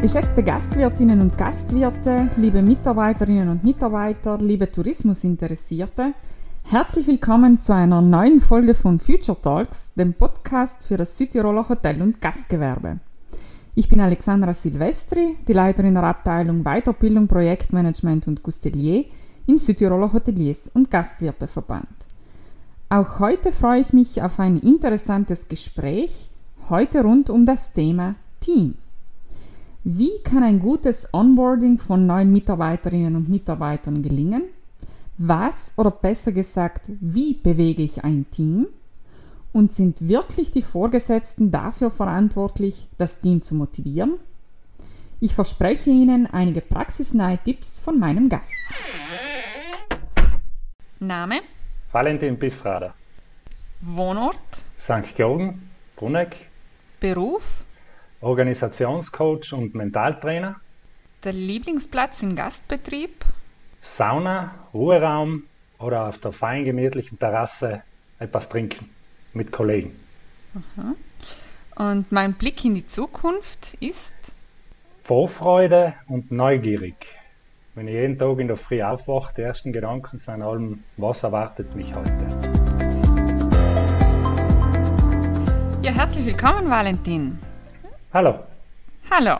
Geschätzte Gastwirtinnen und Gastwirte, liebe Mitarbeiterinnen und Mitarbeiter, liebe Tourismusinteressierte, herzlich willkommen zu einer neuen Folge von Future Talks, dem Podcast für das Südtiroler Hotel- und Gastgewerbe. Ich bin Alexandra Silvestri, die Leiterin der Abteilung Weiterbildung, Projektmanagement und Gustelier im Südtiroler Hoteliers- und Gastwirteverband. Auch heute freue ich mich auf ein interessantes Gespräch, heute rund um das Thema Team. Wie kann ein gutes Onboarding von neuen Mitarbeiterinnen und Mitarbeitern gelingen? Was oder besser gesagt, wie bewege ich ein Team? Und sind wirklich die Vorgesetzten dafür verantwortlich, das Team zu motivieren? Ich verspreche Ihnen einige praxisnahe Tipps von meinem Gast. Name? Valentin Biffrader. Wohnort? St. Georgen, Bruneck. Beruf? Organisationscoach und Mentaltrainer. Der Lieblingsplatz im Gastbetrieb? Sauna, Ruheraum oder auf der fein gemütlichen Terrasse etwas trinken mit Kollegen. Aha. Und mein Blick in die Zukunft ist? Vorfreude und neugierig. Wenn ich jeden Tag in der Früh aufwache, die ersten Gedanken sind allem, was erwartet mich heute. Ja, herzlich willkommen, Valentin. Hallo. Hallo.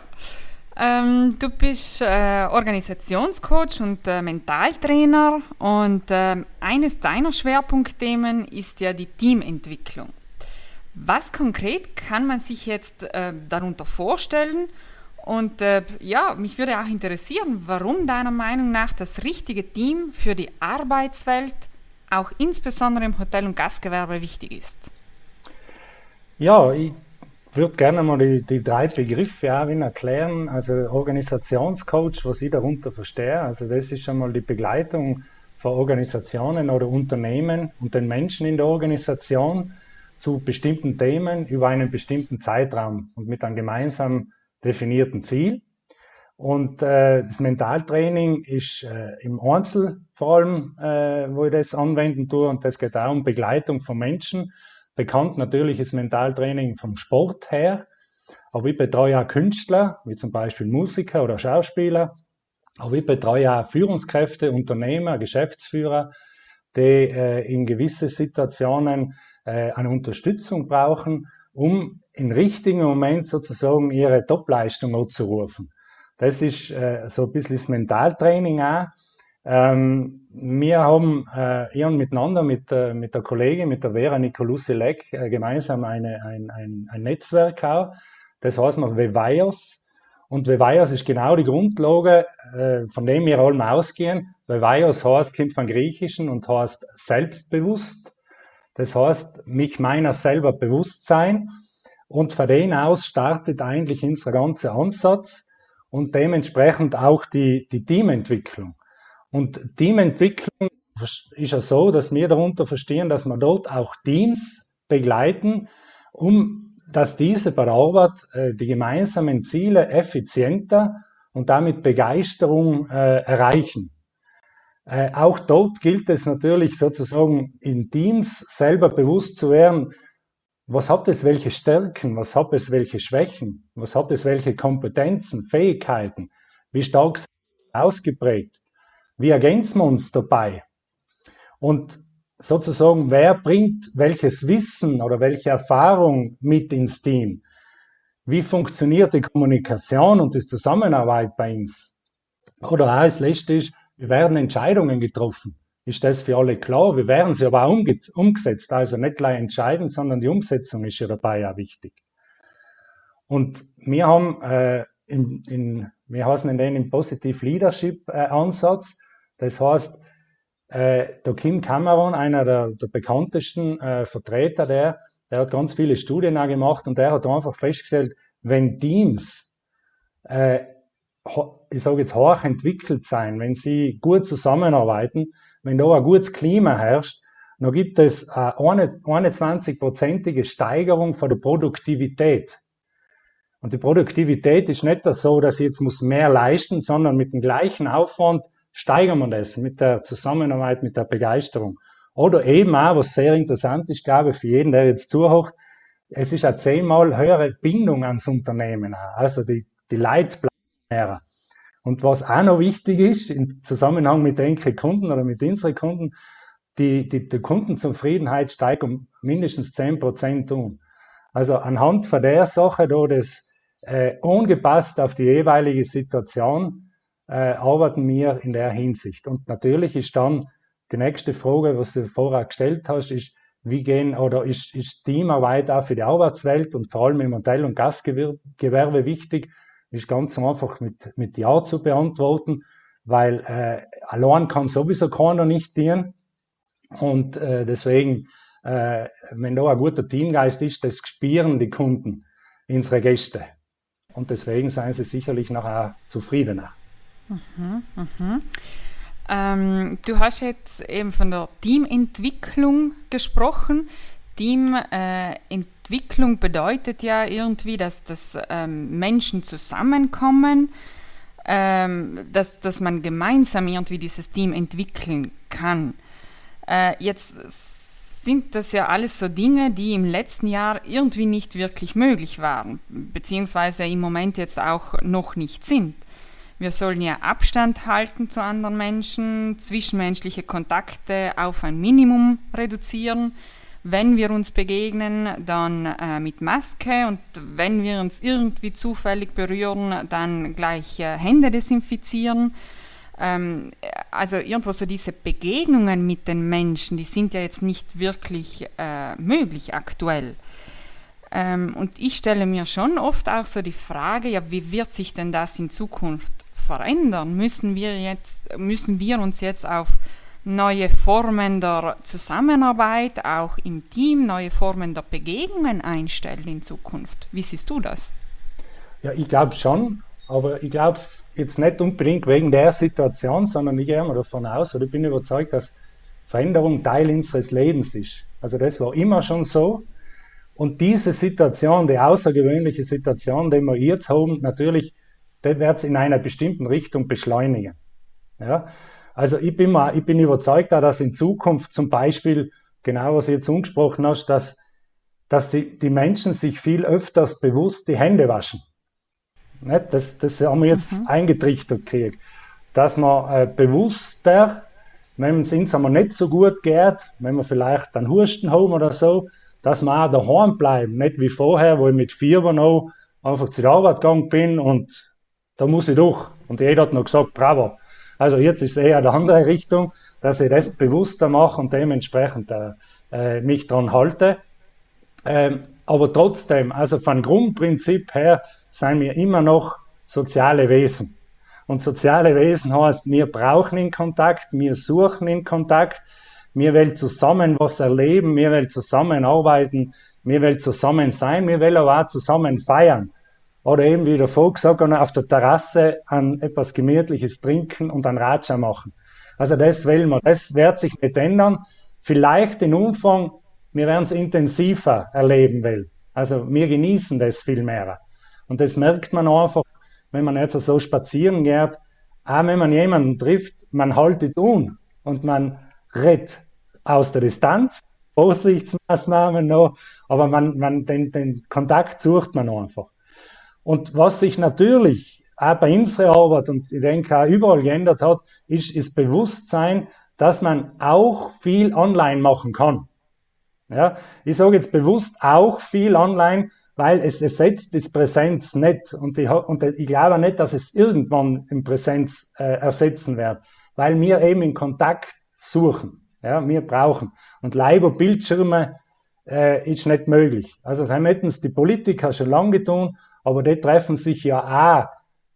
Ähm, du bist äh, Organisationscoach und äh, Mentaltrainer und äh, eines deiner Schwerpunktthemen ist ja die Teamentwicklung. Was konkret kann man sich jetzt äh, darunter vorstellen? Und äh, ja, mich würde auch interessieren, warum deiner Meinung nach das richtige Team für die Arbeitswelt auch insbesondere im Hotel- und Gastgewerbe wichtig ist. Ja, ich würde gerne mal die, die drei Begriffe auch erklären. Also Organisationscoach, was ich darunter verstehe. Also das ist schon mal die Begleitung von Organisationen oder Unternehmen und den Menschen in der Organisation zu bestimmten Themen über einen bestimmten Zeitraum und mit einem gemeinsam definierten Ziel. Und äh, das Mentaltraining ist äh, im Einzel vor allem, äh, wo ich das anwenden tue. Und das geht auch um Begleitung von Menschen Bekannt natürlich ist Mentaltraining vom Sport her, aber ich betreue auch Künstler, wie zum Beispiel Musiker oder Schauspieler, aber ich betreue auch Führungskräfte, Unternehmer, Geschäftsführer, die äh, in gewisse Situationen äh, eine Unterstützung brauchen, um im richtigen Moment sozusagen ihre Topleistung abzurufen. Das ist äh, so ein bisschen das Mentaltraining auch. Ähm, wir haben äh, eher miteinander mit, äh, mit der Kollegin, mit der Vera Nicolussi-Leck, äh, gemeinsam eine, ein, ein, ein Netzwerk auch. Das heißt man Vevaios. Und Vevaios ist genau die Grundlage, äh, von dem wir allem ausgehen. Vevaios heißt, kommt von Griechischen und heißt selbstbewusst. Das heißt, mich meiner selber bewusst sein. Und von dem aus startet eigentlich unser ganzer Ansatz und dementsprechend auch die, die Teamentwicklung. Und Teamentwicklung ist ja so, dass wir darunter verstehen, dass wir dort auch Teams begleiten, um dass diese bei der Arbeit äh, die gemeinsamen Ziele effizienter und damit Begeisterung äh, erreichen. Äh, auch dort gilt es natürlich sozusagen in Teams selber bewusst zu werden, was hat es welche Stärken, was hat es welche Schwächen, was hat es welche Kompetenzen, Fähigkeiten, wie stark sind ausgeprägt. Wie ergänzen wir uns dabei? Und sozusagen, wer bringt welches Wissen oder welche Erfahrung mit ins Team? Wie funktioniert die Kommunikation und die Zusammenarbeit bei uns? Oder auch als letztes, wie werden Entscheidungen getroffen? Ist das für alle klar? Wie werden sie aber auch umgesetzt? Also nicht gleich entscheiden, sondern die Umsetzung ist ja dabei ja wichtig. Und wir haben äh, in, in, wir heißen in den Positive Leadership äh, Ansatz, das heißt, äh, der Kim Cameron, einer der, der bekanntesten äh, Vertreter, der, der hat ganz viele Studien auch gemacht und der hat einfach festgestellt, wenn Teams, äh, ich sage jetzt hoch entwickelt sein, wenn sie gut zusammenarbeiten, wenn da ein gutes Klima herrscht, dann gibt es eine 21-prozentige Steigerung von der Produktivität. Und die Produktivität ist nicht so, dass ich jetzt muss mehr leisten, sondern mit dem gleichen Aufwand steigern wir das mit der Zusammenarbeit, mit der Begeisterung. Oder eben auch, was sehr interessant ist, glaube ich, für jeden, der jetzt zuhört, es ist eine zehnmal höhere Bindung ans Unternehmen. Also die, die Leitplanera. Und was auch noch wichtig ist, im Zusammenhang mit den Kunden oder mit unseren Kunden, die, die, die Kundenzufriedenheit steigt um mindestens 10% um. Also anhand von der Sache, da das äh, angepasst auf die jeweilige Situation, äh, arbeiten wir in der Hinsicht. Und natürlich ist dann die nächste Frage, was du vorher gestellt hast, ist, wie gehen oder ist, ist Teamarbeit auch für die Arbeitswelt und vor allem im Hotel- und Gastgewerbe wichtig, ist ganz einfach mit, mit Ja zu beantworten, weil äh, allein kann sowieso keiner nicht dienen. Und äh, deswegen, äh, wenn da ein guter Teamgeist ist, das spüren die Kunden, unsere Gäste. Und deswegen seien sie sicherlich nachher zufriedener. Mhm, mhm. Ähm, du hast jetzt eben von der Teamentwicklung gesprochen. Teamentwicklung äh, bedeutet ja irgendwie, dass, dass ähm, Menschen zusammenkommen, ähm, dass, dass man gemeinsam irgendwie dieses Team entwickeln kann. Äh, jetzt sind das ja alles so Dinge, die im letzten Jahr irgendwie nicht wirklich möglich waren, beziehungsweise im Moment jetzt auch noch nicht sind. Wir sollen ja Abstand halten zu anderen Menschen, zwischenmenschliche Kontakte auf ein Minimum reduzieren. Wenn wir uns begegnen, dann äh, mit Maske und wenn wir uns irgendwie zufällig berühren, dann gleich äh, Hände desinfizieren. Ähm, also irgendwo so diese Begegnungen mit den Menschen, die sind ja jetzt nicht wirklich äh, möglich aktuell. Ähm, und ich stelle mir schon oft auch so die Frage, ja, wie wird sich denn das in Zukunft verändern? Müssen wir, jetzt, müssen wir uns jetzt auf neue Formen der Zusammenarbeit, auch im Team, neue Formen der Begegnungen einstellen in Zukunft? Wie siehst du das? Ja, ich glaube schon, aber ich glaube es jetzt nicht unbedingt wegen der Situation, sondern ich gehe mal davon aus oder ich bin überzeugt, dass Veränderung Teil unseres Lebens ist. Also das war immer schon so. Und diese Situation, die außergewöhnliche Situation, die wir jetzt haben, natürlich der wird es in einer bestimmten Richtung beschleunigen. Ja? Also ich bin, mal, ich bin überzeugt, dass in Zukunft zum Beispiel, genau was du jetzt angesprochen hast, dass, dass die, die Menschen sich viel öfters bewusst die Hände waschen. Nicht? Das, das haben wir jetzt mhm. eingetrichtert gekriegt. Dass man äh, bewusster, wenn es uns einmal nicht so gut geht, wenn wir vielleicht einen Husten haben oder so, dass wir auch daheim bleiben. Nicht wie vorher, wo ich mit Fieber noch einfach zur Arbeit gegangen bin und da muss ich durch. Und jeder hat noch gesagt, bravo. Also jetzt ist eher die andere Richtung, dass ich das bewusster mache und dementsprechend äh, äh, mich dran halte. Ähm, aber trotzdem, also von Grundprinzip her, sind wir immer noch soziale Wesen. Und soziale Wesen heißt, wir brauchen in Kontakt, wir suchen in Kontakt, wir wollen zusammen was erleben, wir wollen zusammen arbeiten, wir wollen zusammen sein, wir wollen aber auch zusammen feiern. Oder eben, wie der Vogel gesagt auf der Terrasse an etwas Gemütliches trinken und ein Ratscher machen. Also das will man. Das wird sich nicht ändern. Vielleicht in Umfang, wir werden es intensiver erleben will. Also wir genießen das viel mehr. Und das merkt man einfach, wenn man jetzt so spazieren geht, auch wenn man jemanden trifft, man haltet un und man redet aus der Distanz, Vorsichtsmaßnahmen noch, aber man, man den, den Kontakt sucht man einfach. Und was sich natürlich auch bei unserer Arbeit und ich denke auch überall geändert hat, ist das Bewusstsein, dass man auch viel online machen kann. Ja, ich sage jetzt bewusst auch viel online, weil es ersetzt das Präsenz nicht. Und ich, und ich glaube nicht, dass es irgendwann im Präsenz äh, ersetzen wird, weil wir eben in Kontakt suchen. Ja, wir brauchen. Und Leiber Bildschirme äh, ist nicht möglich. Also das haben die Politiker schon lange getan aber die treffen sich ja auch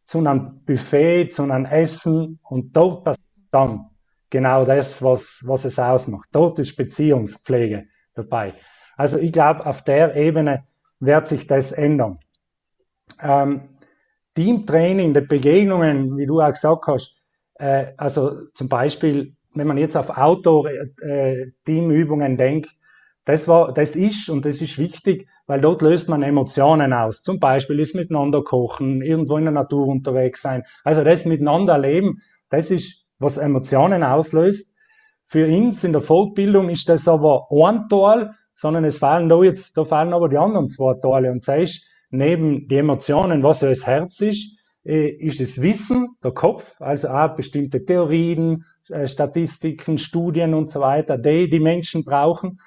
zu einem Buffet, zu einem Essen und dort passiert dann genau das, was, was es ausmacht. Dort ist Beziehungspflege dabei. Also ich glaube, auf der Ebene wird sich das ändern. Ähm, Teamtraining, die Begegnungen, wie du auch gesagt hast, äh, also zum Beispiel, wenn man jetzt auf Outdoor-Teamübungen äh, denkt, das war, das ist und das ist wichtig, weil dort löst man Emotionen aus. Zum Beispiel ist miteinander kochen, irgendwo in der Natur unterwegs sein. Also das miteinander leben, das ist, was Emotionen auslöst. Für uns in der Fortbildung ist das aber ein Teil, sondern es fallen da jetzt, da fallen aber die anderen zwei Teile. Und das ist neben die Emotionen, was ja das Herz ist, äh, ist das Wissen, der Kopf, also auch bestimmte Theorien, äh, Statistiken, Studien und so weiter, die die Menschen brauchen.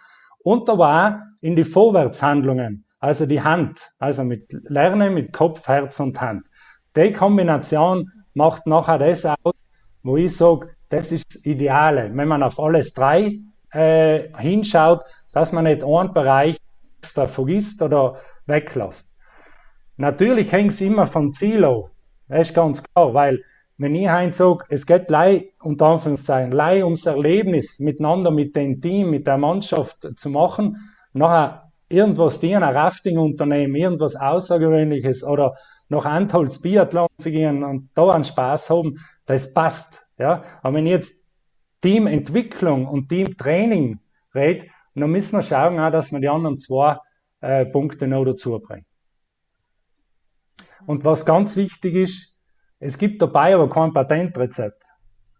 Und da war in die Vorwärtshandlungen, also die Hand, also mit Lernen mit Kopf, Herz und Hand. Die Kombination macht nachher das aus, wo ich sage, das ist das Ideale. Wenn man auf alles drei äh, hinschaut, dass man nicht einen Bereich extra vergisst oder weglässt. Natürlich hängt es immer vom Ziel ab. Das ist ganz klar, weil wenn ich hein sage, es geht lei, unter Anführungszeichen, lei ums Erlebnis miteinander, mit dem Team, mit der Mannschaft zu machen, nachher irgendwas dienen, ein Rafting-Unternehmen, irgendwas Außergewöhnliches oder noch Antholz Biathlon zu gehen und da einen Spaß haben, das passt. Ja? Aber wenn ich jetzt Teamentwicklung und Teamtraining rede, dann müssen wir schauen, auch, dass wir die anderen zwei äh, Punkte noch dazu bringen. Und was ganz wichtig ist, es gibt dabei aber kein Patentrezept.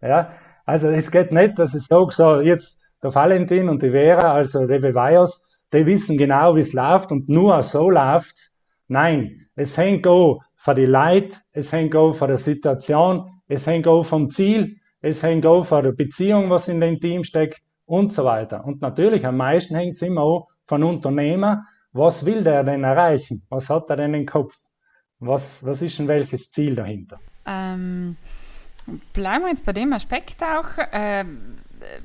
Ja? Also es geht nicht, dass ich sage, so jetzt der Valentin und die Vera, also die Beweis, die wissen genau, wie es läuft und nur so läuft's. Nein, es hängt auch von die Leid, es hängt auch von der Situation, es hängt auch vom Ziel, es hängt auch von der Beziehung, was in dem Team steckt und so weiter. Und natürlich am meisten hängt es immer auch von Unternehmer, was will der denn erreichen? Was hat er denn im Kopf? Was, was ist denn welches Ziel dahinter? Ähm, bleiben wir jetzt bei dem Aspekt auch. Äh,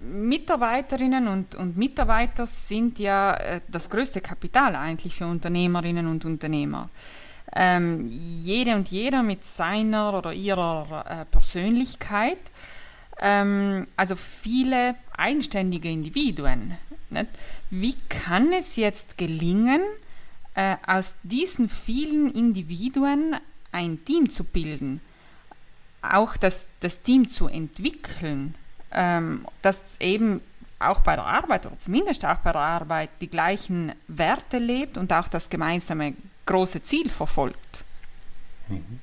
Mitarbeiterinnen und, und Mitarbeiter sind ja äh, das größte Kapital eigentlich für Unternehmerinnen und Unternehmer. Ähm, jede und jeder mit seiner oder ihrer äh, Persönlichkeit, ähm, also viele eigenständige Individuen. Nicht? Wie kann es jetzt gelingen, äh, aus diesen vielen Individuen ein Team zu bilden, auch das, das Team zu entwickeln, ähm, dass eben auch bei der Arbeit oder zumindest auch bei der Arbeit die gleichen Werte lebt und auch das gemeinsame große Ziel verfolgt. Mhm.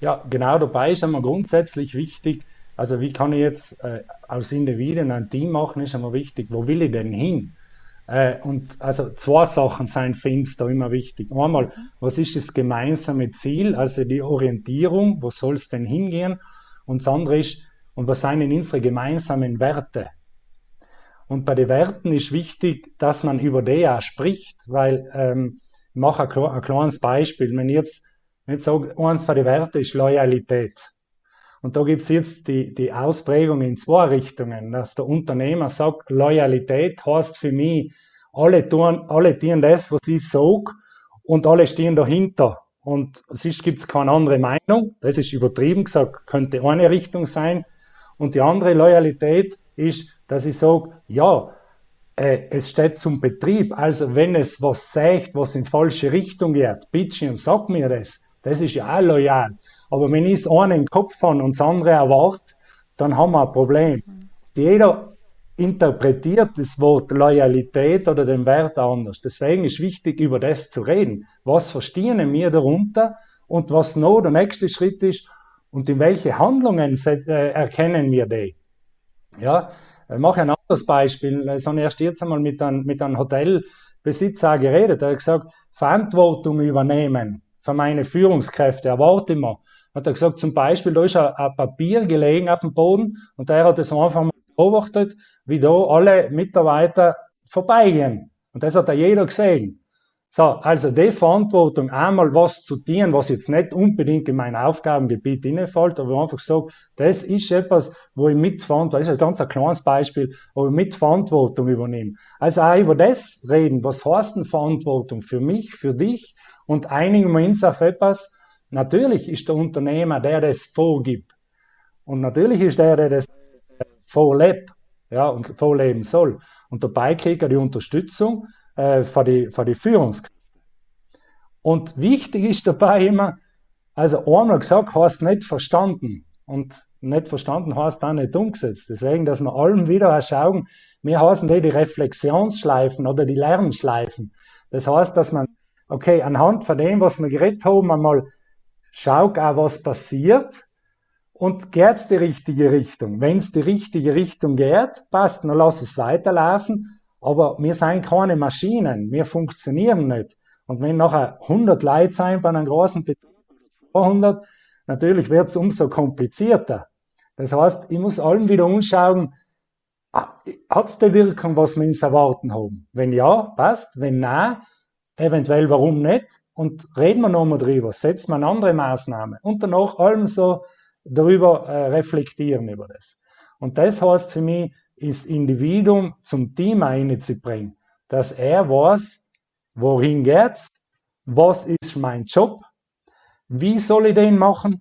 Ja, genau dabei ist einmal grundsätzlich wichtig, also wie kann ich jetzt äh, aus Individuen ein Team machen, ist einmal wichtig, wo will ich denn hin? Äh, und also zwei Sachen sind für uns da immer wichtig. Einmal, was ist das gemeinsame Ziel, also die Orientierung, wo soll es denn hingehen? Und das andere ist, und was sind denn unsere gemeinsamen Werte? Und bei den Werten ist wichtig, dass man über die auch spricht, weil ähm, ich mache ein, ein kleines Beispiel. Wenn ich jetzt, wenn ich sage, eins von den Werten ist Loyalität. Und da gibt es jetzt die, die Ausprägung in zwei Richtungen, dass der Unternehmer sagt, Loyalität heißt für mich, alle tun, alle tun das, was ich sage, und alle stehen dahinter. Und sonst gibt es keine andere Meinung. Das ist übertrieben gesagt, könnte eine Richtung sein. Und die andere Loyalität ist, dass ich sage, ja, äh, es steht zum Betrieb. Also wenn es was sagt, was in falsche Richtung geht, bitte sag mir das. Das ist ja auch loyal. Aber wenn ich das eine im Kopf habe und das andere erwartet, dann haben wir ein Problem. Jeder interpretiert das Wort Loyalität oder den Wert anders. Deswegen ist wichtig, über das zu reden. Was verstehen wir darunter und was noch der nächste Schritt ist und in welche Handlungen äh, erkennen wir die. Ja, ich mache ein anderes Beispiel. Ich habe erst jetzt einmal mit einem, mit einem Hotelbesitzer geredet. Er hat gesagt, Verantwortung übernehmen für meine Führungskräfte erwarte ich mir hat er gesagt, zum Beispiel, da ist ein, ein Papier gelegen auf dem Boden und der hat das einfach mal beobachtet, wie da alle Mitarbeiter vorbeigehen. Und das hat ja jeder gesehen. So, also die Verantwortung, einmal was zu tun, was jetzt nicht unbedingt in mein Aufgabengebiet innefällt, aber einfach so, das ist etwas, wo ich mitverantwortung, das ist ein ganz ein kleines Beispiel, wo ich Mitverantwortung übernehme. Also auch über das reden, was heißt denn Verantwortung für mich, für dich und einigen wir uns auf etwas, Natürlich ist der Unternehmer der, der es vorgibt. Und natürlich ist der, der das vorlebt ja, und vorleben soll. Und dabei kriegt er die Unterstützung äh, von die, von die Führungskräfte. Und wichtig ist dabei immer, also einmal gesagt heißt nicht verstanden. Und nicht verstanden heißt auch nicht umgesetzt. Deswegen, dass wir allem wieder schauen, wir heißen die Reflexionsschleifen oder die Lernschleifen. Das heißt, dass man, okay, anhand von dem, was wir geredet haben, einmal schau auch, was passiert und geht's die richtige Richtung. Wenn's die richtige Richtung geht, passt, dann lass es weiterlaufen. Aber wir sind keine Maschinen, wir funktionieren nicht. Und wenn nachher 100 Leute sein bei einem großen Betrieb, 200, natürlich wird es umso komplizierter. Das heißt, ich muss allem wieder umschauen, ah, hat es die Wirkung, was wir uns erwarten haben? Wenn ja, passt. Wenn nein, eventuell warum nicht? Und reden wir nochmal drüber, setzen wir eine andere Maßnahme und danach allem so darüber äh, reflektieren über das. Und das heißt für mich, ist Individuum zum Team einzubringen, dass er weiß, wohin geht's, was ist mein Job, wie soll ich den machen,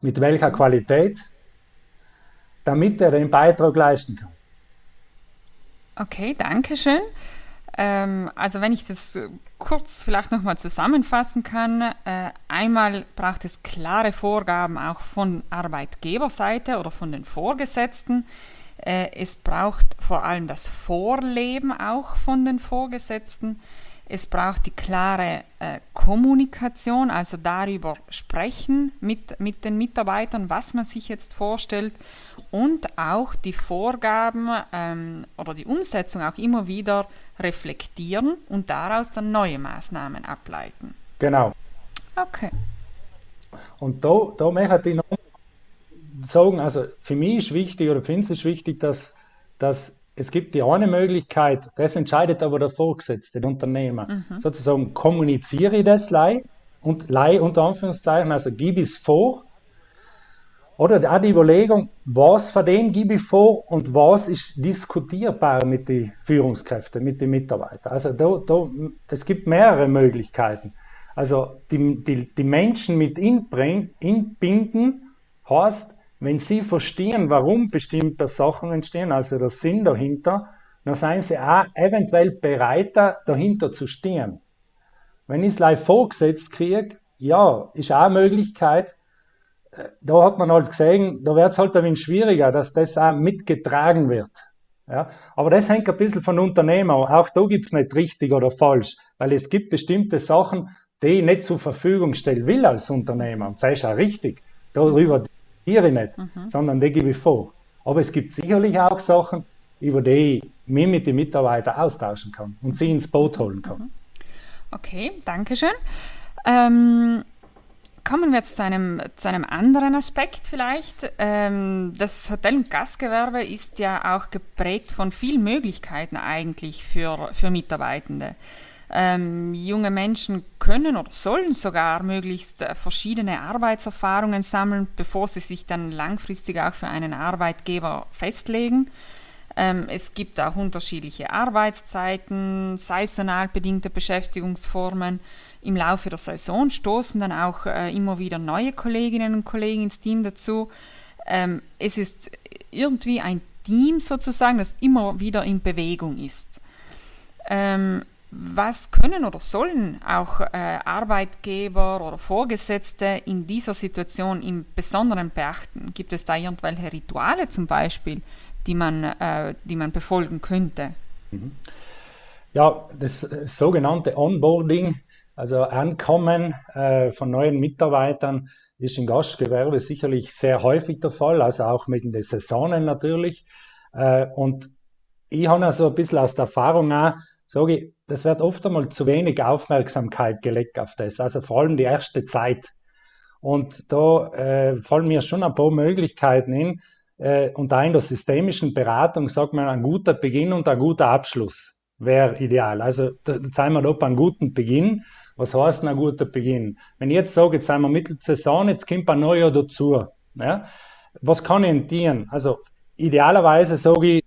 mit welcher Qualität, damit er den Beitrag leisten kann. Okay, danke schön. Ähm, also wenn ich das kurz vielleicht nochmal zusammenfassen kann, äh, einmal braucht es klare Vorgaben auch von Arbeitgeberseite oder von den Vorgesetzten. Äh, es braucht vor allem das Vorleben auch von den Vorgesetzten. Es braucht die klare äh, Kommunikation, also darüber sprechen mit, mit den Mitarbeitern, was man sich jetzt vorstellt und auch die Vorgaben ähm, oder die Umsetzung auch immer wieder reflektieren und daraus dann neue Maßnahmen ableiten. Genau. Okay. Und da, da möchte ich noch sagen, also für mich ist wichtig oder finde es wichtig, dass, dass es gibt die eine Möglichkeit, das entscheidet aber der Vorgesetzte, der Unternehmer. Mhm. Sozusagen kommuniziere ich das Lei und Lei unter Anführungszeichen, also gebe ich es vor. Oder auch die Überlegung, was für den gebe ich vor und was ist diskutierbar mit den Führungskräften, mit den Mitarbeitern. Also da, da, es gibt mehrere Möglichkeiten. Also die, die, die Menschen mit inbinden heißt, wenn Sie verstehen, warum bestimmte Sachen entstehen, also der Sinn dahinter, dann seien Sie auch eventuell bereiter, dahinter zu stehen. Wenn ich es live vorgesetzt kriege, ja, ist auch eine Möglichkeit. Da hat man halt gesehen, da wird es halt ein wenig schwieriger, dass das auch mitgetragen wird. Ja, aber das hängt ein bisschen von Unternehmer. Auch da gibt es nicht richtig oder falsch, weil es gibt bestimmte Sachen, die ich nicht zur Verfügung stellen will als Unternehmer. Und das ist auch richtig. Darüber diskutiere ich nicht, mhm. sondern die gebe ich vor. Aber es gibt sicherlich auch Sachen, über die ich mich mit den Mitarbeitern austauschen kann und sie ins Boot holen kann. Mhm. Okay, danke schön. Ähm, kommen wir jetzt zu einem, zu einem anderen Aspekt vielleicht. Ähm, das Hotel- und Gastgewerbe ist ja auch geprägt von vielen Möglichkeiten eigentlich für, für Mitarbeitende. Ähm, junge Menschen können oder sollen sogar möglichst äh, verschiedene Arbeitserfahrungen sammeln, bevor sie sich dann langfristig auch für einen Arbeitgeber festlegen. Ähm, es gibt auch unterschiedliche Arbeitszeiten, saisonal bedingte Beschäftigungsformen. Im Laufe der Saison stoßen dann auch äh, immer wieder neue Kolleginnen und Kollegen ins Team dazu. Ähm, es ist irgendwie ein Team sozusagen, das immer wieder in Bewegung ist. Ähm, was können oder sollen auch äh, Arbeitgeber oder Vorgesetzte in dieser Situation im Besonderen beachten? Gibt es da irgendwelche Rituale zum Beispiel, die man, äh, die man befolgen könnte? Mhm. Ja, das äh, sogenannte Onboarding, also Ankommen äh, von neuen Mitarbeitern, ist im Gastgewerbe sicherlich sehr häufig der Fall, also auch mit den Saisonen natürlich. Äh, und ich habe also ein bisschen aus der Erfahrung auch, sage ich, das wird oft einmal zu wenig Aufmerksamkeit gelegt auf das, also vor allem die erste Zeit. Und da äh, fallen mir schon ein paar Möglichkeiten hin. Äh, und da in der systemischen Beratung sagt man, ein guter Beginn und ein guter Abschluss wäre ideal. Also da, da sind wir da bei einem guten Beginn. Was heißt denn ein guter Beginn? Wenn ich jetzt sage, jetzt sind wir Mittelsaison, jetzt kommt ein Neujahr dazu. Ja? Was kann ich entdienen? Also idealerweise sage ich,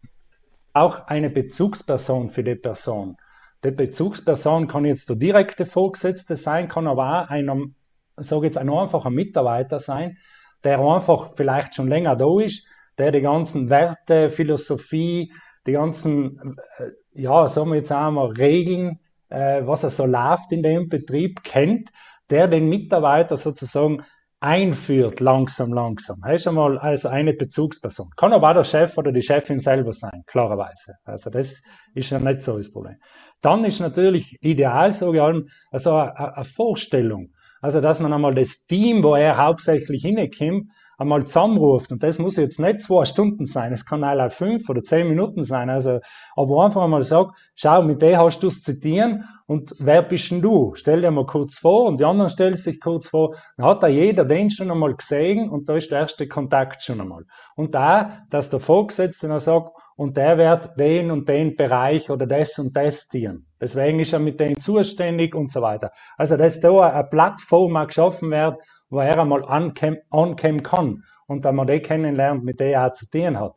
auch eine Bezugsperson für die Person. Die Bezugsperson kann jetzt der direkte Vorgesetzte sein, kann aber auch ein, sage jetzt ein einfacher Mitarbeiter sein, der einfach vielleicht schon länger da ist, der die ganzen Werte, Philosophie, die ganzen, äh, ja, sagen wir jetzt einmal, Regeln, äh, was er so läuft in dem Betrieb, kennt, der den Mitarbeiter sozusagen einführt, langsam, langsam. Er ist einmal also eine Bezugsperson. Kann aber auch der Chef oder die Chefin selber sein, klarerweise. Also das ist ja nicht so das Problem. Dann ist natürlich ideal, sage ich allem, also eine Vorstellung. Also, dass man einmal das Team, wo er hauptsächlich hinkommt, einmal zusammenruft. Und das muss jetzt nicht zwei Stunden sein, es kann auch fünf oder zehn Minuten sein. Also, aber einfach einmal sagt, schau, mit dem hast du es zitieren und wer bist denn du? Stell dir mal kurz vor und die anderen stellen sich kurz vor. Dann hat da jeder den schon einmal gesehen und da ist der erste Kontakt schon einmal. Und da, dass der Vorgesetzte dann sagt, und der wird den und den Bereich oder das und das dienen. Deswegen ist er mit denen zuständig und so weiter. Also, dass da eine Plattform geschaffen wird, wo er einmal ankommen kann und dann man den kennenlernt, mit dem er auch zu tun hat.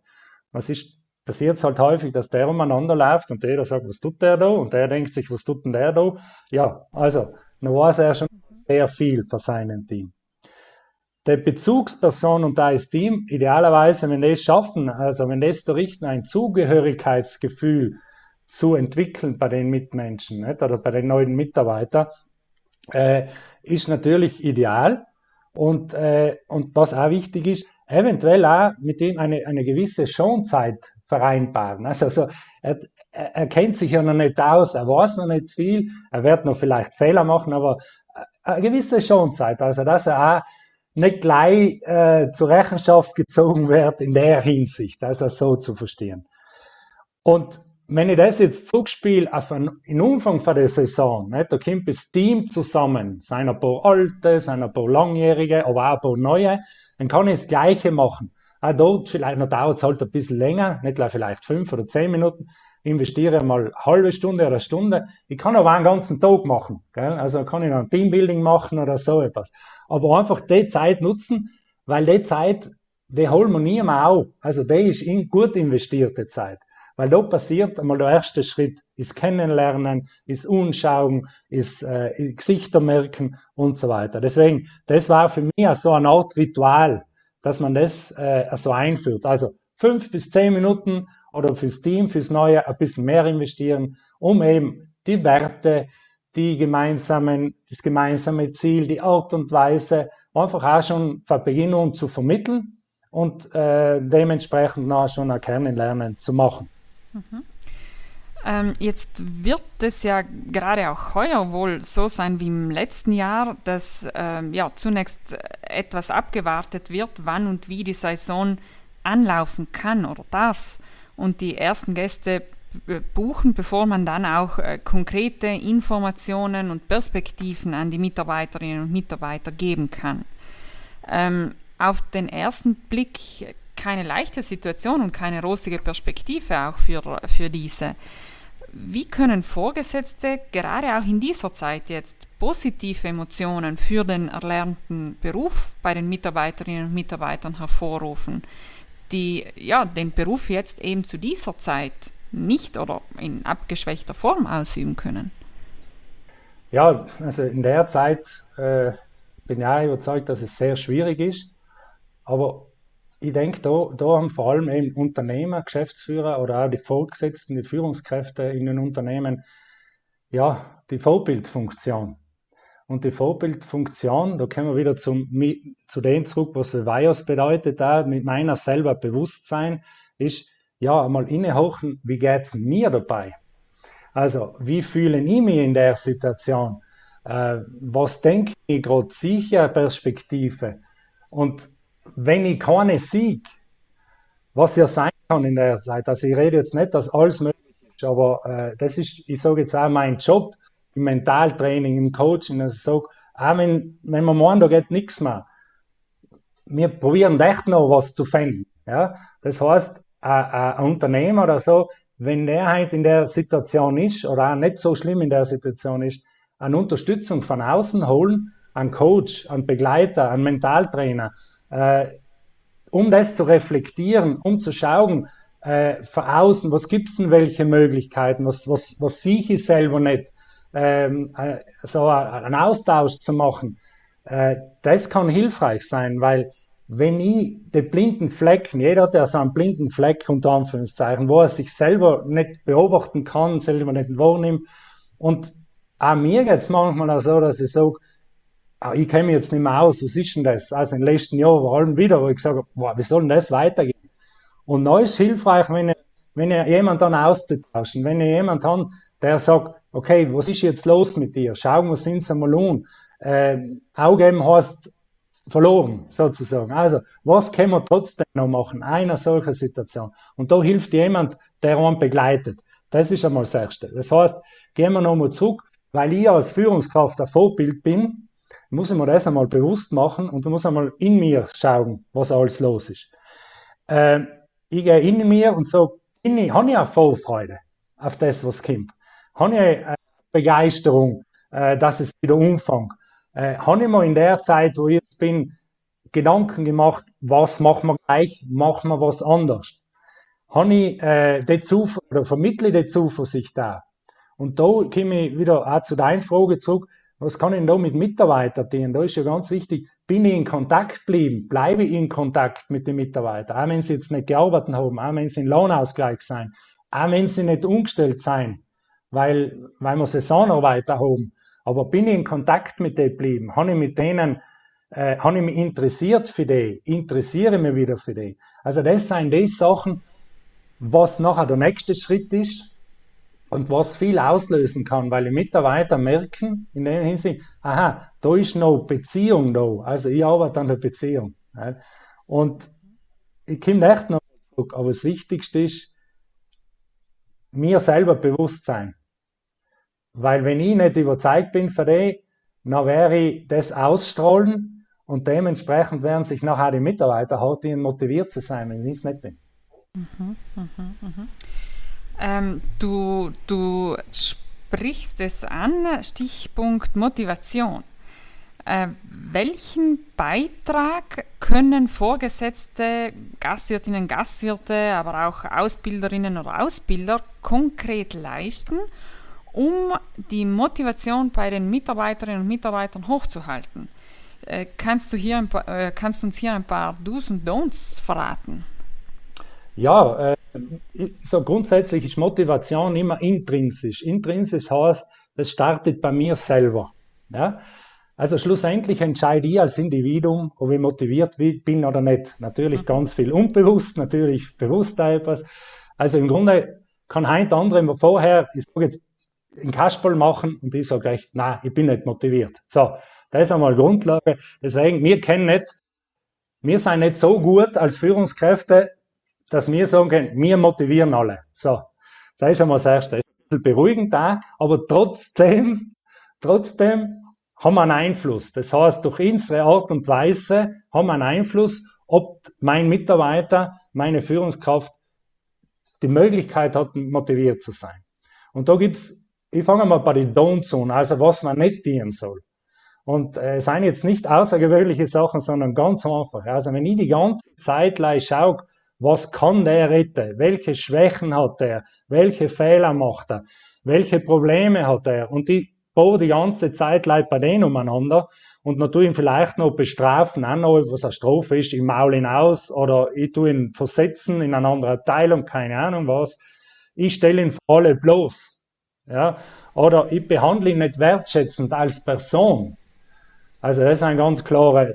Was ist, passiert halt häufig, dass der umeinander läuft und der sagt, was tut der da? Und der denkt sich, was tut denn der da? Ja, also, dann weiß er schon sehr viel für seinen Team. Der Bezugsperson und da ist Team, idealerweise, wenn die es schaffen, also wenn das da richten, ein Zugehörigkeitsgefühl zu entwickeln bei den Mitmenschen nicht? oder bei den neuen Mitarbeitern, äh, ist natürlich ideal. Und, äh, und was auch wichtig ist, eventuell auch mit ihm eine, eine gewisse Schonzeit vereinbaren. Also, also er, er kennt sich ja noch nicht aus, er weiß noch nicht viel, er wird noch vielleicht Fehler machen, aber eine gewisse Schonzeit, also dass er auch nicht gleich äh, zur Rechenschaft gezogen wird in der Hinsicht, also so zu verstehen. Und wenn ich das jetzt zurückspiele auf einen, in Umfang von der Saison, nicht, da kommt das Team zusammen, sind ein paar Alte, sind ein paar Langjährige, aber auch ein paar Neue, dann kann ich das Gleiche machen. Auch dort vielleicht, dauert es halt ein bisschen länger, nicht gleich vielleicht fünf oder zehn Minuten, investiere mal eine halbe Stunde oder eine Stunde. Ich kann aber einen ganzen Tag machen, gell? also kann ich noch ein Teambuilding machen oder so etwas. Aber einfach die Zeit nutzen, weil die Zeit, die holen wir nie mehr auf. Also die ist in gut investierte Zeit. Weil da passiert einmal der erste Schritt, ist Kennenlernen, ist Unschauen, ist äh, Gesichter merken und so weiter. Deswegen, das war für mich so eine Art Ritual, dass man das äh, so einführt. Also fünf bis zehn Minuten oder fürs Team, fürs Neue ein bisschen mehr investieren, um eben die Werte, die gemeinsamen, das gemeinsame Ziel, die Art und Weise einfach auch schon von Beginn an zu vermitteln und äh, dementsprechend auch schon ein Kennenlernen zu machen. Mhm. Ähm, jetzt wird es ja gerade auch heuer wohl so sein wie im letzten Jahr, dass ähm, ja zunächst etwas abgewartet wird, wann und wie die Saison anlaufen kann oder darf und die ersten Gäste buchen, bevor man dann auch äh, konkrete Informationen und Perspektiven an die Mitarbeiterinnen und Mitarbeiter geben kann. Ähm, auf den ersten Blick keine leichte Situation und keine rosige Perspektive auch für, für diese. Wie können Vorgesetzte gerade auch in dieser Zeit jetzt positive Emotionen für den erlernten Beruf bei den Mitarbeiterinnen und Mitarbeitern hervorrufen, die ja den Beruf jetzt eben zu dieser Zeit nicht oder in abgeschwächter Form ausüben können? Ja, also in der Zeit äh, bin ich auch überzeugt, dass es sehr schwierig ist. Aber ich denke, da, da haben vor allem eben Unternehmer, Geschäftsführer oder auch die Vorgesetzten, die Führungskräfte in den Unternehmen, ja, die Vorbildfunktion. Und die Vorbildfunktion, da kommen wir wieder zum, zu dem zurück, was Vivaios bedeutet, da mit meiner selber Bewusstsein, ist, ja, einmal innehochen, wie geht's mir dabei? Also, wie fühle ich mich in der Situation? Äh, was denke ich gerade sicher Perspektive? Und wenn ich keine Sieg, was ja sein kann in der Zeit, also ich rede jetzt nicht, dass alles möglich ist, aber äh, das ist, ich sage jetzt auch mein Job im Mentaltraining, im Coaching, dass ich sage, auch wenn, wenn man meint, da geht nichts mehr, wir probieren echt noch was zu finden. Ja? Das heißt, ein, Unternehmer oder so, wenn der halt in der Situation ist oder auch nicht so schlimm in der Situation ist, eine Unterstützung von außen holen, einen Coach, einen Begleiter, einen Mentaltrainer, äh, um das zu reflektieren, um zu schauen, äh, von außen, was gibt's denn welche Möglichkeiten, was, was, was sehe ich selber nicht, ähm, äh, so einen Austausch zu machen, äh, das kann hilfreich sein, weil wenn ich den blinden Flecken, jeder hat ja so einen blinden Fleck unter Anführungszeichen, wo er sich selber nicht beobachten kann, selber nicht wahrnimmt. Und auch mir geht's manchmal auch so, dass ich sage, Ah, ich kenne mich jetzt nicht mehr aus, was ist denn das? Also im letzten Jahr vor allem wieder, wo ich habe, boah, wie soll denn das weitergehen? Und neu ist hilfreich, wenn, wenn ihr jemand dann auszutauschen, wenn ihr jemand hat, der sagt, okay, was ist jetzt los mit dir? Schauen wir uns einmal an. äh, Augen heißt verloren, sozusagen. Also, was können wir trotzdem noch machen, einer solcher Situation? Und da hilft jemand, der einen begleitet. Das ist einmal das Erste. Das heißt, gehen wir nochmal zurück, weil ich als Führungskraft ein Vorbild bin, muss ich mir das einmal bewusst machen und muss einmal in mir schauen, was alles los ist. Äh, ich gehe in mir und so, habe ich auch Vorfreude auf das, was kommt. Habe ich eine Begeisterung, äh, dass es wieder umfängt. Äh, habe ich mir in der Zeit, wo ich bin, Gedanken gemacht, was machen wir gleich, machen wir was anders. Habe ich äh, die Zuver oder vermittle die Zuversicht da. Und da komme ich wieder auch zu deiner Frage zurück, was kann ich denn da mit Mitarbeitern tun? Da ist ja ganz wichtig, bin ich in Kontakt geblieben, bleibe ich in Kontakt mit den Mitarbeitern, auch wenn sie jetzt nicht gearbeitet haben, auch wenn sie in Lohnausgleich sein, auch wenn sie nicht umgestellt sein, weil, weil wir Saisonarbeiter haben. Aber bin ich in Kontakt mit denen geblieben? Habe ich mit denen, äh, habe ich mich interessiert für die? Interessiere mich wieder für die? Also das sind die Sachen, was nachher der nächste Schritt ist und was viel auslösen kann, weil die Mitarbeiter merken in der Hinsicht, aha, da ist noch Beziehung da. Also ich arbeite an der Beziehung. Und ich komme echt noch zurück, aber das Wichtigste ist, mir selber bewusst sein. Weil wenn ich nicht überzeugt bin für die, dann werde ich das ausstrahlen und dementsprechend werden sich nachher die Mitarbeiter halt motiviert zu sein, wenn ich es nicht bin. Mhm, mh, mh. Ähm, du, du sprichst es an, Stichpunkt Motivation. Äh, welchen Beitrag können Vorgesetzte, Gastwirtinnen, Gastwirte, aber auch Ausbilderinnen oder Ausbilder konkret leisten, um die Motivation bei den Mitarbeiterinnen und Mitarbeitern hochzuhalten. Äh, kannst, du hier ein paar, äh, kannst du uns hier ein paar Do's und Don'ts verraten? Ja, äh, so grundsätzlich ist Motivation immer intrinsisch. Intrinsisch heißt, das startet bei mir selber. Ja? Also schlussendlich entscheide ich als Individuum, ob ich motiviert bin oder nicht. Natürlich ganz viel unbewusst, natürlich bewusst etwas. Also im Grunde kann ein andere vorher, ich sage jetzt in Kasperl machen und ich sage gleich, nein, ich bin nicht motiviert. So, das ist einmal Grundlage. Deswegen, wir kennen nicht, wir sind nicht so gut als Führungskräfte, dass wir sagen können, wir motivieren alle. So, das ist einmal das Erste. Ist ein bisschen beruhigend da, aber trotzdem, trotzdem haben wir einen Einfluss. Das heißt, durch unsere Art und Weise haben wir einen Einfluss, ob mein Mitarbeiter, meine Führungskraft die Möglichkeit hat, motiviert zu sein. Und da gibt's ich fange mal bei den Don'ts an, also was man nicht dienen soll. Und äh, es sind jetzt nicht außergewöhnliche Sachen, sondern ganz einfach. Also wenn ich die ganze Zeit gleich schaue, was kann der retten? Welche Schwächen hat er? Welche Fehler macht er? Welche Probleme hat er? Und ich baue die ganze Zeit bei denen umeinander und dann tue ihn vielleicht noch bestrafen, auch noch, was eine Strophe ist, im Maul hinaus oder ich tue ihn versetzen in eine andere Abteilung, keine Ahnung was. Ich stelle ihn vor alle bloß. Ja? Oder ich behandle ihn nicht wertschätzend als Person. Also das ist ein ganz klarer,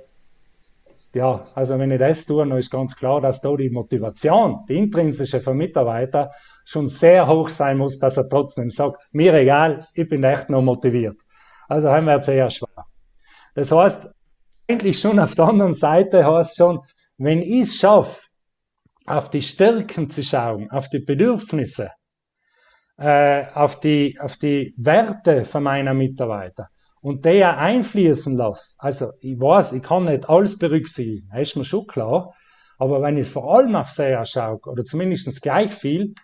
ja, also wenn ich das tue, dann ist ganz klar, dass da die Motivation, die intrinsische vom Mitarbeiter schon sehr hoch sein muss, dass er trotzdem sagt, mir egal, ich bin echt noch motiviert. Also haben wir jetzt eher schwer. Das heißt, eigentlich schon auf der anderen Seite heißt schon, wenn ich es schaffe, auf die Stärken zu schauen, auf die Bedürfnisse, äh, auf, die, auf die Werte von meiner Mitarbeiter und der einfließen lasse. Also ich weiß, ich kann nicht alles berücksichtigen, das ist mir schon klar. Aber wenn ich vor allem auf sie schaue, oder zumindest gleich viel,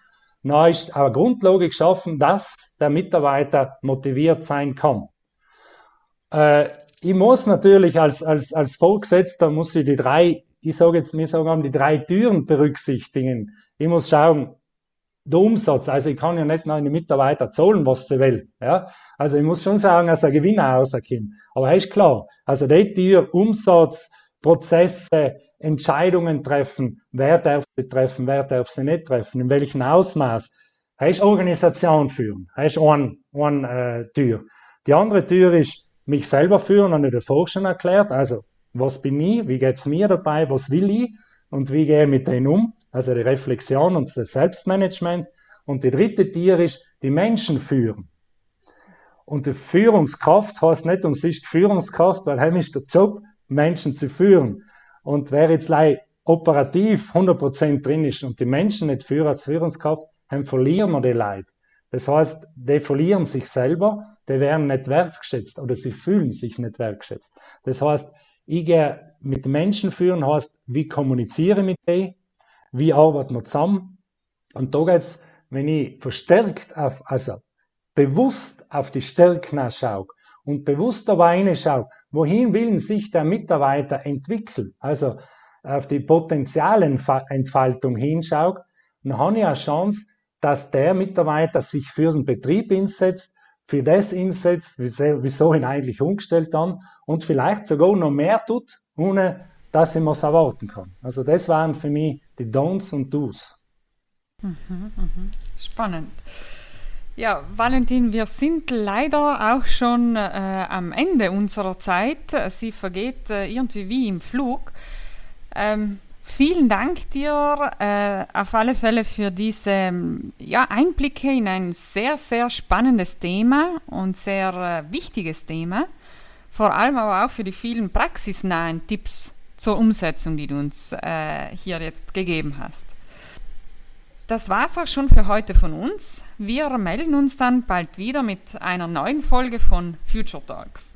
dann ist eine Grundlage geschaffen, dass der Mitarbeiter motiviert sein kann. Äh, ich muss natürlich als, als, als Vorgesetzter muss ich die drei, ich sage jetzt, wir sagen die drei Türen berücksichtigen. Ich muss schauen, der Umsatz. Also ich kann ja nicht meine Mitarbeiter zahlen, was sie will. Ja? Also ich muss schon sagen, dass ein Gewinner rauskommt. Aber ist klar, also die Tür, Umsatz, Prozesse, Entscheidungen treffen, wer darf sie treffen, wer darf sie nicht treffen, in welchem Ausmaß. ist Organisation führen. ist eine, eine äh, Tür. Die andere Tür ist mich selber führen, habe ich davor schon erklärt. Also, was bin ich? Wie geht's mir dabei? Was will ich? Und wie gehe ich mit denen um? Also die Reflexion und das Selbstmanagement. Und die dritte Tier ist die Menschen führen. Und die Führungskraft heißt nicht umsonst Führungskraft, weil heim ist der Job, Menschen zu führen. Und wer jetzt operativ 100% drin ist und die Menschen nicht führen als Führungskraft, dann verlieren wir die Leute. Das heißt, die verlieren sich selber, die werden nicht wertgeschätzt oder sie fühlen sich nicht wertgeschätzt. Das heißt, ich gehe mit Menschen führen, heißt, wie kommuniziere ich mit denen, wie arbeiten wir zusammen. Und da geht's, wenn ich verstärkt auf, also bewusst auf die Stärken schaue und bewusst dabei reinschaue, wohin will sich der Mitarbeiter entwickeln, also auf die Potenzialentfaltung hinschaue, dann habe ich eine Chance, dass der Mitarbeiter sich für den Betrieb einsetzt, für das einsetzt, wieso ihn eigentlich umgestellt haben und vielleicht sogar noch mehr tut, ohne dass ich es erwarten kann. Also das waren für mich die Don'ts und Do's. Mhm, mhm. Spannend. Ja, Valentin, wir sind leider auch schon äh, am Ende unserer Zeit. Sie vergeht äh, irgendwie wie im Flug. Ähm, Vielen Dank dir äh, auf alle Fälle für diese ja, Einblicke in ein sehr, sehr spannendes Thema und sehr äh, wichtiges Thema. Vor allem aber auch für die vielen praxisnahen Tipps zur Umsetzung, die du uns äh, hier jetzt gegeben hast. Das war es auch schon für heute von uns. Wir melden uns dann bald wieder mit einer neuen Folge von Future Talks.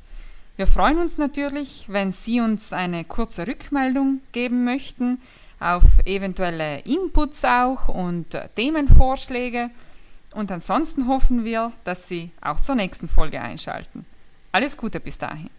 Wir freuen uns natürlich, wenn Sie uns eine kurze Rückmeldung geben möchten, auf eventuelle Inputs auch und Themenvorschläge. Und ansonsten hoffen wir, dass Sie auch zur nächsten Folge einschalten. Alles Gute bis dahin.